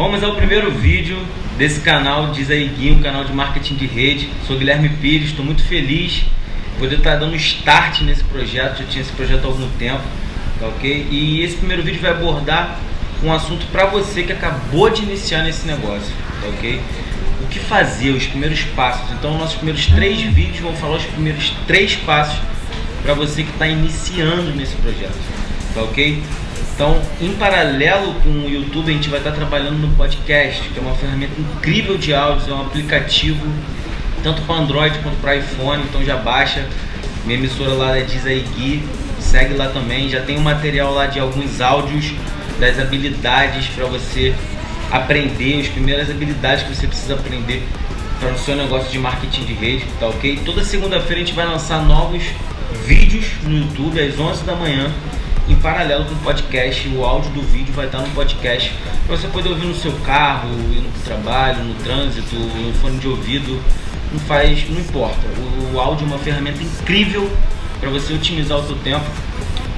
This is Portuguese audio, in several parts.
Vamos ao primeiro vídeo desse canal Diz aí um canal de marketing de rede. Sou Guilherme Pires, estou muito feliz por poder estar dando start nesse projeto. Já tinha esse projeto há algum tempo, tá ok? E esse primeiro vídeo vai abordar um assunto para você que acabou de iniciar nesse negócio, tá ok? O que fazer, os primeiros passos. Então, nossos primeiros três vídeos vão falar os primeiros três passos para você que está iniciando nesse projeto, tá ok? Então, em paralelo com o YouTube, a gente vai estar trabalhando no podcast, que é uma ferramenta incrível de áudios, é um aplicativo tanto para Android quanto para iPhone, então já baixa. Minha emissora lá é Diz aí Gui, segue lá também. Já tem um material lá de alguns áudios das habilidades para você aprender, as primeiras habilidades que você precisa aprender para o seu negócio de marketing de rede, tá ok? Toda segunda-feira a gente vai lançar novos vídeos no YouTube às 11 da manhã em paralelo com o podcast. O áudio do vídeo vai estar no podcast para você poder ouvir no seu carro, indo para o trabalho, no trânsito, no fone de ouvido. Não faz, não importa. O, o áudio é uma ferramenta incrível para você otimizar o seu tempo.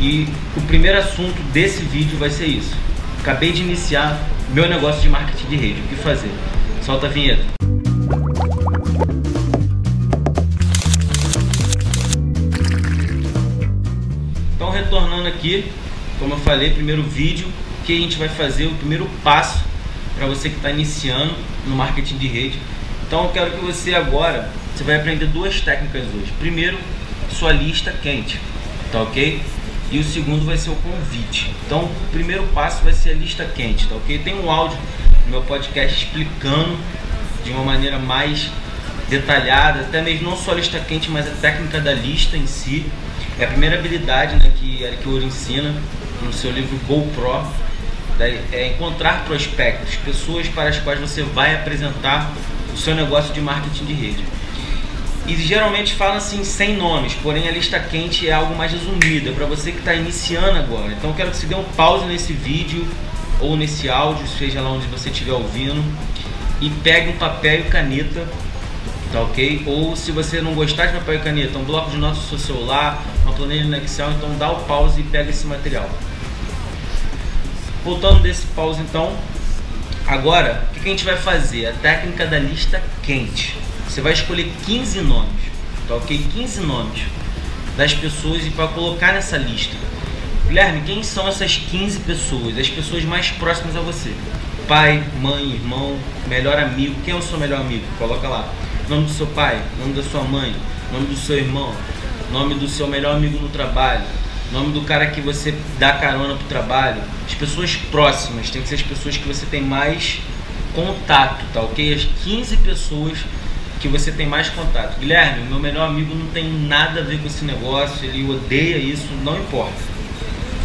E o primeiro assunto desse vídeo vai ser isso. Acabei de iniciar meu negócio de marketing de rede. O que fazer? Solta a vinheta. Aqui, como eu falei, primeiro vídeo que a gente vai fazer o primeiro passo para você que está iniciando no marketing de rede. Então eu quero que você agora, você vai aprender duas técnicas hoje. Primeiro, sua lista quente, tá ok? E o segundo vai ser o convite. Então o primeiro passo vai ser a lista quente, tá ok? Tem um áudio no meu podcast explicando de uma maneira mais detalhada, até mesmo não só a lista quente, mas a técnica da lista em si. É a primeira habilidade né, que Eric Ouro ensina no seu livro GoPro, é encontrar prospectos, pessoas para as quais você vai apresentar o seu negócio de marketing de rede. E geralmente fala assim sem nomes, porém a lista quente é algo mais resumido, é para você que está iniciando agora. Então quero que você dê um pause nesse vídeo ou nesse áudio, seja lá onde você estiver ouvindo, e pegue um papel e caneta tá ok? Ou se você não gostar de papel e caneta, um bloco de notas no seu celular, uma planilha no Excel, então dá o pause e pega esse material. Voltando desse pause então, agora o que a gente vai fazer? A técnica da lista quente. Você vai escolher 15 nomes, tá ok? 15 nomes das pessoas e para colocar nessa lista. Guilherme, quem são essas 15 pessoas? As pessoas mais próximas a você. Pai, mãe, irmão, melhor amigo. Quem é o seu melhor amigo? Coloca lá nome do seu pai, nome da sua mãe, nome do seu irmão, nome do seu melhor amigo no trabalho, nome do cara que você dá carona pro trabalho. As pessoas próximas, tem que ser as pessoas que você tem mais contato, tá ok? As 15 pessoas que você tem mais contato. Guilherme, meu melhor amigo não tem nada a ver com esse negócio, ele odeia isso, não importa.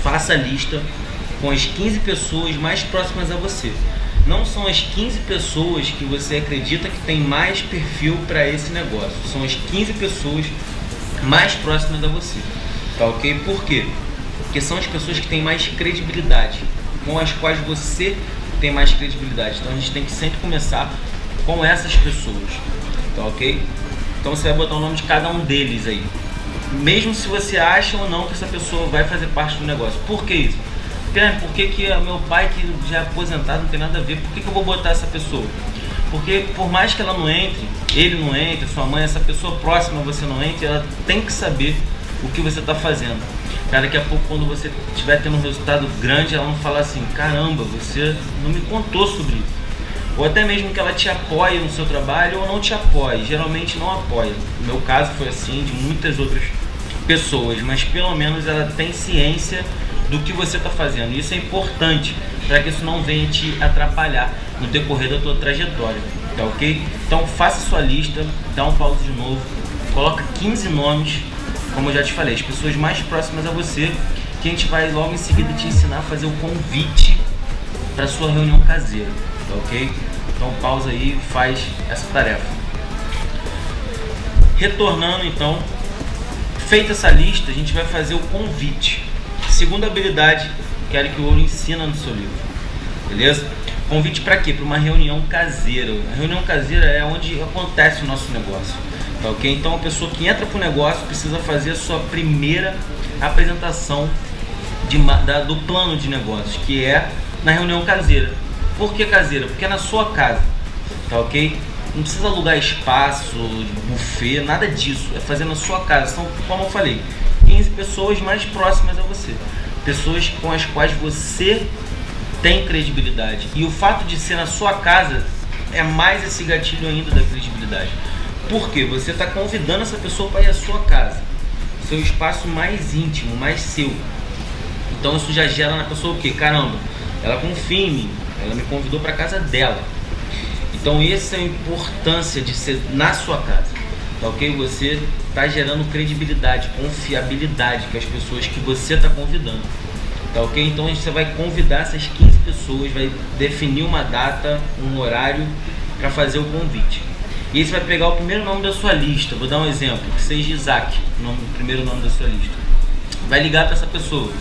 Faça a lista com as 15 pessoas mais próximas a você não são as 15 pessoas que você acredita que tem mais perfil para esse negócio. São as 15 pessoas mais próximas a você. Tá ok? Por quê? Porque são as pessoas que têm mais credibilidade, com as quais você tem mais credibilidade. Então a gente tem que sempre começar com essas pessoas. Tá ok? Então você vai botar o nome de cada um deles aí. Mesmo se você acha ou não que essa pessoa vai fazer parte do negócio. Por que isso? Guilherme, por que, que meu pai que já é aposentado não tem nada a ver? Por que, que eu vou botar essa pessoa? Porque por mais que ela não entre, ele não entre, sua mãe, essa pessoa próxima você não entre, ela tem que saber o que você está fazendo. Cara, daqui a pouco quando você estiver tendo um resultado grande, ela não falar assim, caramba, você não me contou sobre isso. Ou até mesmo que ela te apoie no seu trabalho ou não te apoie. Geralmente não apoia. No meu caso foi assim, de muitas outras pessoas, mas pelo menos ela tem ciência do que você está fazendo. Isso é importante para que isso não venha te atrapalhar no decorrer da tua trajetória, tá ok? Então faça sua lista, dá um pause de novo, coloca 15 nomes, como eu já te falei, as pessoas mais próximas a você, que a gente vai logo em seguida te ensinar a fazer o convite para sua reunião caseira, tá ok? Então pausa aí e faz essa tarefa. Retornando então, feita essa lista, a gente vai fazer o convite. Segunda habilidade que Eric Ouro ensina no seu livro. Beleza? Convite para quê? Para uma reunião caseira. A reunião caseira é onde acontece o nosso negócio. Tá ok? Então a pessoa que entra para o negócio precisa fazer a sua primeira apresentação de, da, do plano de negócios, que é na reunião caseira. Por que caseira? Porque é na sua casa, tá ok? Não precisa alugar espaço, buffet, nada disso. É fazer na sua casa. São, como eu falei, 15 pessoas mais próximas a você. Pessoas com as quais você tem credibilidade. E o fato de ser na sua casa é mais esse gatilho ainda da credibilidade. Porque você está convidando essa pessoa para ir à sua casa, seu espaço mais íntimo, mais seu. Então isso já gera na pessoa o que? Caramba, ela confia em mim, ela me convidou para casa dela. Então essa é a importância de ser na sua casa, tá ok? Você está gerando credibilidade, confiabilidade com as pessoas que você está convidando. Tá ok? Então você vai convidar essas 15 pessoas, vai definir uma data, um horário para fazer o convite. E aí você vai pegar o primeiro nome da sua lista. Vou dar um exemplo, que seja Isaac, o, nome, o primeiro nome da sua lista. Vai ligar para essa pessoa.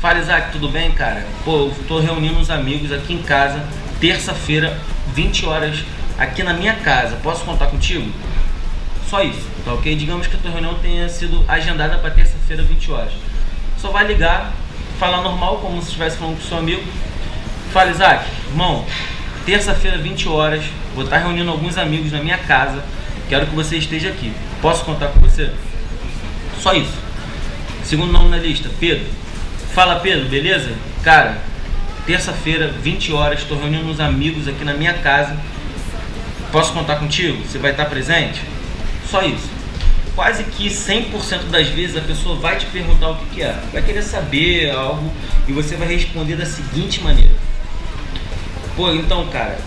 Fala Isaac, tudo bem, cara? Pô, eu tô reunindo uns amigos aqui em casa, terça-feira, 20 horas, aqui na minha casa. Posso contar contigo? Só isso, tá ok? Digamos que a tua reunião tenha sido agendada para terça-feira, 20 horas. Só vai ligar, falar normal, como se estivesse falando com seu amigo. Fala, Isaac, irmão, terça-feira, 20 horas, vou estar reunindo alguns amigos na minha casa. Quero que você esteja aqui. Posso contar com você? Só isso. Segundo nome na lista, Pedro. Fala, Pedro, beleza? Cara, terça-feira, 20 horas, estou reunindo uns amigos aqui na minha casa. Posso contar contigo? Você vai estar presente? Só isso quase que 100% das vezes a pessoa vai te perguntar o que, que, é. Vai querer saber algo e você vai responder da seguinte maneira: Pô, então, cara,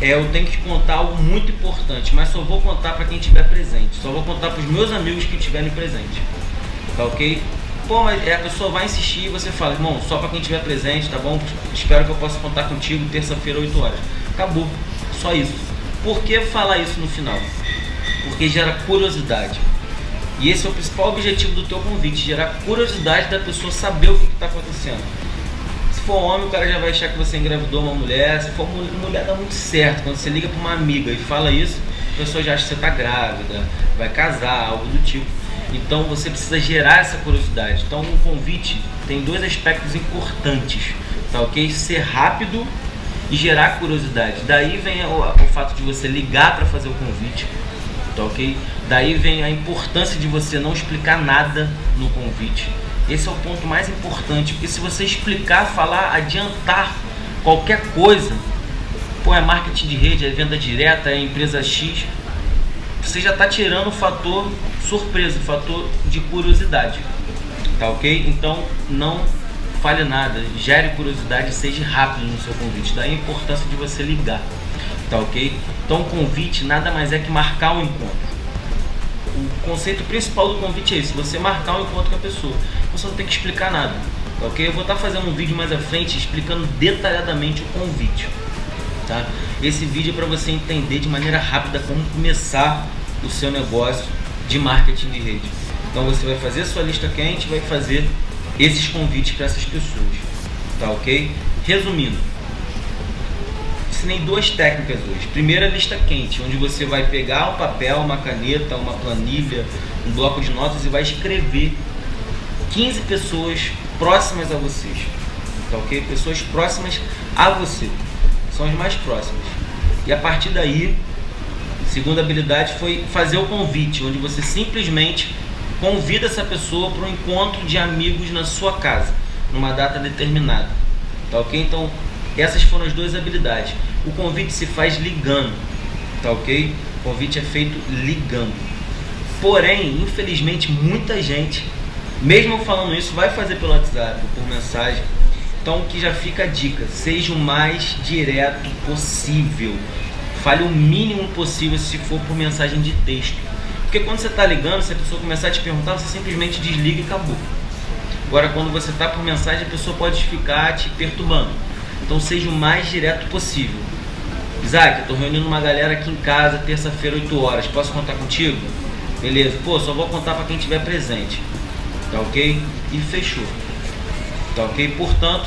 é, eu tenho que te contar algo muito importante, mas só vou contar para quem estiver presente. Só vou contar para os meus amigos que estiverem presente. Tá ok? Pô, mas é, a pessoa vai insistir e você fala, irmão, só para quem estiver presente, tá bom? Espero que eu possa contar contigo terça-feira, 8 horas. Acabou. Só isso. Por que falar isso no final? Porque gera curiosidade. E esse é o principal objetivo do teu convite, gerar curiosidade da pessoa saber o que está acontecendo. Se for homem, o cara já vai achar que você engravidou uma mulher. Se for mulher, dá muito certo. Quando você liga para uma amiga e fala isso, a pessoa já acha que você está grávida, vai casar, algo do tipo. Então você precisa gerar essa curiosidade. Então um convite tem dois aspectos importantes, tá ok? Ser rápido e gerar curiosidade. Daí vem o, o fato de você ligar para fazer o convite, tá ok? Daí vem a importância de você não explicar nada no convite. Esse é o ponto mais importante, porque se você explicar, falar, adiantar qualquer coisa, pô, é marketing de rede, é venda direta, é empresa X, você já está tirando o fator surpresa, o fator de curiosidade. Tá ok? Então não fale nada, gere curiosidade, seja rápido no seu convite. Daí a importância de você ligar. Tá ok? Então o convite nada mais é que marcar um encontro o conceito principal do convite é esse, você marcar um encontro com a pessoa. Você não tem que explicar nada, tá ok? Eu vou estar fazendo um vídeo mais à frente explicando detalhadamente o convite, tá? Esse vídeo é para você entender de maneira rápida como começar o seu negócio de marketing de rede. Então você vai fazer sua lista quente, vai fazer esses convites para essas pessoas, tá ok? Resumindo, ensinei duas técnicas hoje. Primeira, lista quente, onde você vai pegar um papel, uma caneta, uma planilha, um bloco de notas e vai escrever 15 pessoas próximas a vocês. Tá ok? Pessoas próximas a você. São as mais próximas. E a partir daí, segunda habilidade foi fazer o convite, onde você simplesmente convida essa pessoa para um encontro de amigos na sua casa, numa data determinada. Tá ok? Então, essas foram as duas habilidades. O convite se faz ligando, tá ok? O convite é feito ligando. Porém, infelizmente, muita gente, mesmo falando isso, vai fazer pelo WhatsApp, por mensagem. Então, que já fica a dica: seja o mais direto possível. Fale o mínimo possível se for por mensagem de texto. Porque quando você está ligando, se a pessoa começar a te perguntar, você simplesmente desliga e acabou. Agora, quando você está por mensagem, a pessoa pode ficar te perturbando. Então seja o mais direto possível. Isaac, eu tô reunindo uma galera aqui em casa, terça-feira, 8 horas. Posso contar contigo? Beleza. Pô, só vou contar para quem tiver presente. Tá ok? E fechou. Tá ok? Portanto,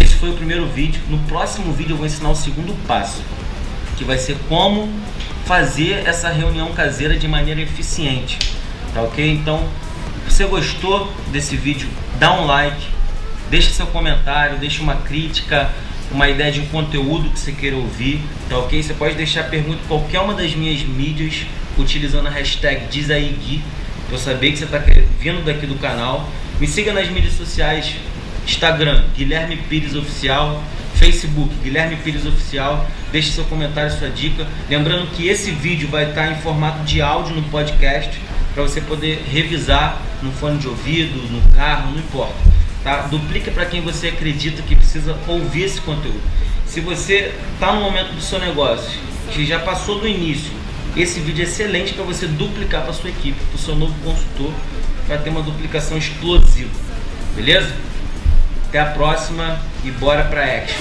esse foi o primeiro vídeo. No próximo vídeo eu vou ensinar o segundo passo, que vai ser como fazer essa reunião caseira de maneira eficiente. Tá ok? Então, se você gostou desse vídeo, dá um like, deixe seu comentário, deixe uma crítica, uma ideia de um conteúdo que você queira ouvir, tá ok? Você pode deixar pergunta em qualquer uma das minhas mídias utilizando a hashtag DizAíGui, para eu saber que você está vindo daqui do canal. Me siga nas mídias sociais, Instagram, Guilherme Pires Oficial, Facebook, Guilherme Pires Oficial. Deixe seu comentário, sua dica. Lembrando que esse vídeo vai estar em formato de áudio no podcast, para você poder revisar no fone de ouvido, no carro, não importa. Tá? Duplica para quem você acredita que precisa ouvir esse conteúdo. Se você está no momento do seu negócio, que já passou do início, esse vídeo é excelente para você duplicar para sua equipe, para o seu novo consultor, para ter uma duplicação explosiva. Beleza? Até a próxima e bora para action.